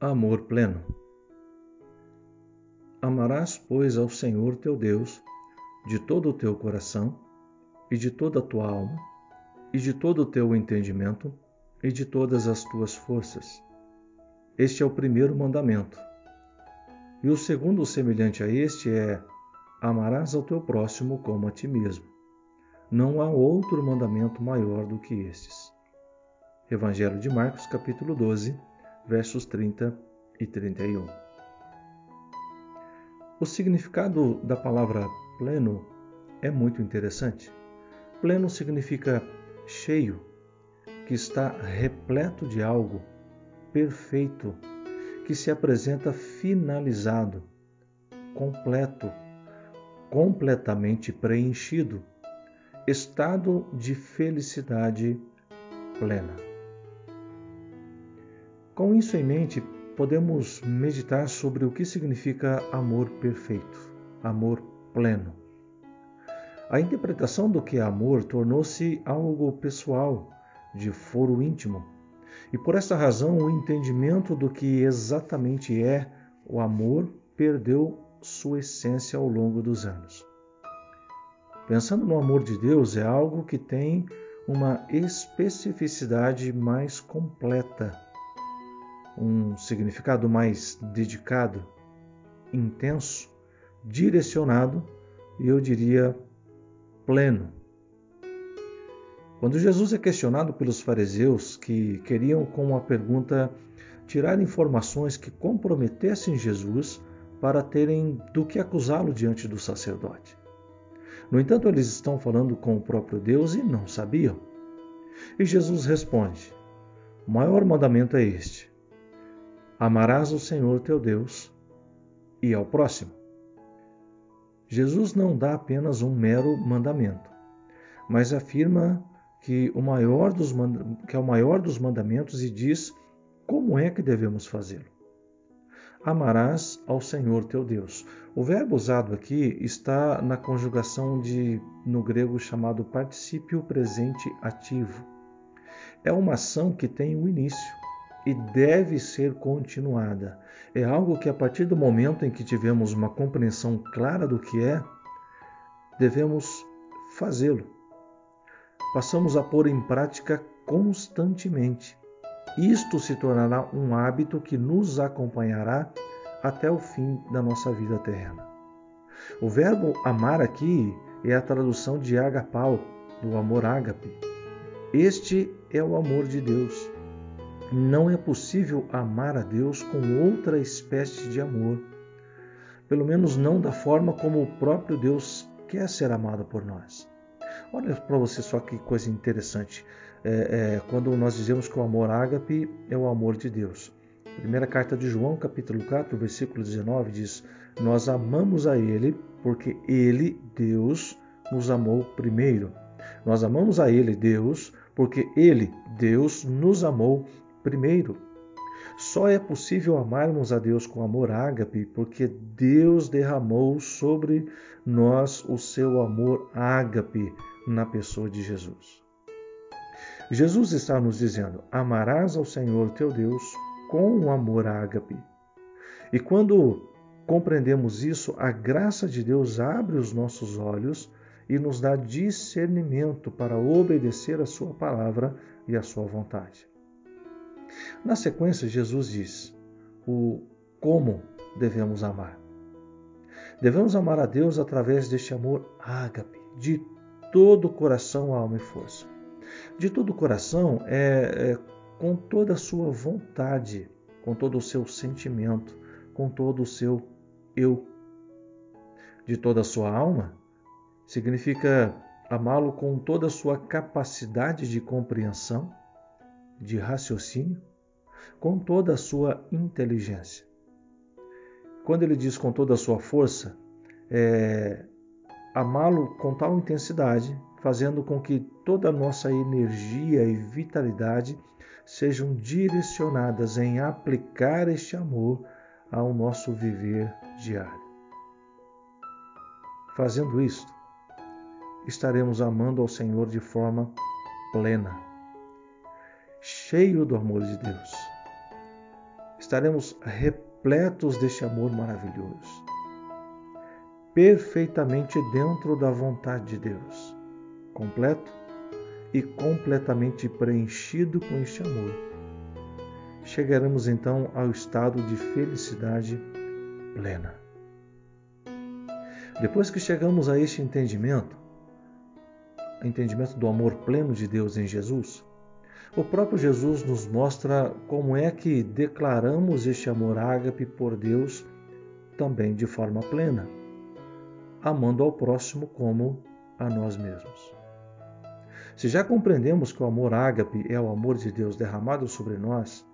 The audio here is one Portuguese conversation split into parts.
Amor pleno. Amarás, pois, ao Senhor teu Deus de todo o teu coração, e de toda a tua alma, e de todo o teu entendimento, e de todas as tuas forças. Este é o primeiro mandamento. E o segundo, semelhante a este, é: Amarás ao teu próximo como a ti mesmo. Não há outro mandamento maior do que estes. Evangelho de Marcos, capítulo 12, versos 30 e 31. O significado da palavra pleno é muito interessante. Pleno significa cheio, que está repleto de algo, perfeito, que se apresenta finalizado, completo, completamente preenchido, estado de felicidade plena. Com isso em mente, podemos meditar sobre o que significa amor perfeito, amor pleno. A interpretação do que é amor tornou-se algo pessoal, de foro íntimo, e por essa razão o entendimento do que exatamente é o amor perdeu sua essência ao longo dos anos. Pensando no amor de Deus, é algo que tem uma especificidade mais completa um significado mais dedicado, intenso, direcionado e eu diria pleno. Quando Jesus é questionado pelos fariseus que queriam com a pergunta tirar informações que comprometessem Jesus para terem do que acusá-lo diante do sacerdote. No entanto, eles estão falando com o próprio Deus e não sabiam. E Jesus responde: O maior mandamento é este: Amarás o Senhor teu Deus e ao próximo. Jesus não dá apenas um mero mandamento, mas afirma que, o maior dos, que é o maior dos mandamentos e diz como é que devemos fazê-lo. Amarás ao Senhor teu Deus. O verbo usado aqui está na conjugação de no grego chamado particípio presente ativo. É uma ação que tem um início e deve ser continuada. É algo que, a partir do momento em que tivemos uma compreensão clara do que é, devemos fazê-lo. Passamos a pôr em prática constantemente. Isto se tornará um hábito que nos acompanhará até o fim da nossa vida terrena. O verbo amar aqui é a tradução de agapau, do amor ágape. Este é o amor de Deus. Não é possível amar a Deus com outra espécie de amor, pelo menos não da forma como o próprio Deus quer ser amado por nós. Olha para você só que coisa interessante. É, é, quando nós dizemos que o amor ágape é o amor de Deus. primeira carta de João, capítulo 4, versículo 19, diz: Nós amamos a Ele porque Ele, Deus, nos amou primeiro. Nós amamos a Ele, Deus, porque Ele, Deus, nos amou Primeiro, só é possível amarmos a Deus com amor ágape porque Deus derramou sobre nós o seu amor ágape na pessoa de Jesus. Jesus está nos dizendo: amarás ao Senhor teu Deus com o amor ágape. E quando compreendemos isso, a graça de Deus abre os nossos olhos e nos dá discernimento para obedecer a Sua palavra e a Sua vontade. Na sequência, Jesus diz o como devemos amar. Devemos amar a Deus através deste amor ágape, de todo o coração, alma e força. De todo o coração é, é com toda a sua vontade, com todo o seu sentimento, com todo o seu eu. De toda a sua alma significa amá-lo com toda a sua capacidade de compreensão, de raciocínio, com toda a sua inteligência. Quando ele diz com toda a sua força, é amá-lo com tal intensidade, fazendo com que toda a nossa energia e vitalidade sejam direcionadas em aplicar este amor ao nosso viver diário. Fazendo isto, estaremos amando ao Senhor de forma plena, cheio do amor de Deus estaremos repletos deste amor maravilhoso, perfeitamente dentro da vontade de Deus, completo e completamente preenchido com este amor. Chegaremos então ao estado de felicidade plena. Depois que chegamos a este entendimento, entendimento do amor pleno de Deus em Jesus, o próprio Jesus nos mostra como é que declaramos este amor ágape por Deus também de forma plena, amando ao próximo como a nós mesmos. Se já compreendemos que o amor ágape é o amor de Deus derramado sobre nós,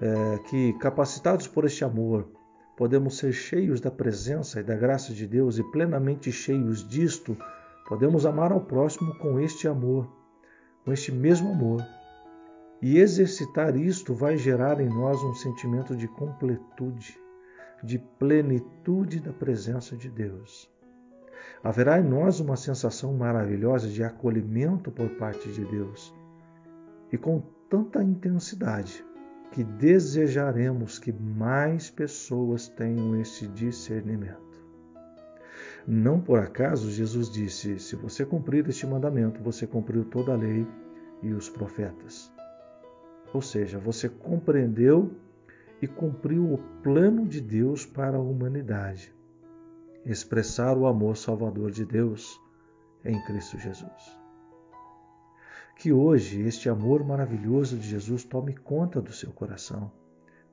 é, que capacitados por este amor podemos ser cheios da presença e da graça de Deus e plenamente cheios disto, podemos amar ao próximo com este amor, com este mesmo amor e exercitar isto vai gerar em nós um sentimento de completude, de plenitude da presença de Deus. Haverá em nós uma sensação maravilhosa de acolhimento por parte de Deus e com tanta intensidade que desejaremos que mais pessoas tenham esse discernimento. Não por acaso Jesus disse: Se você cumprir este mandamento, você cumpriu toda a lei e os profetas. Ou seja, você compreendeu e cumpriu o plano de Deus para a humanidade. Expressar o amor salvador de Deus em Cristo Jesus. Que hoje este amor maravilhoso de Jesus tome conta do seu coração,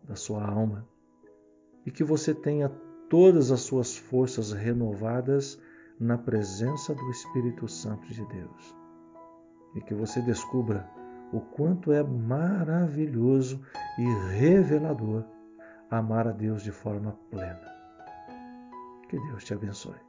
da sua alma, e que você tenha todas as suas forças renovadas na presença do Espírito Santo de Deus. E que você descubra o quanto é maravilhoso e revelador amar a Deus de forma plena. Que Deus te abençoe.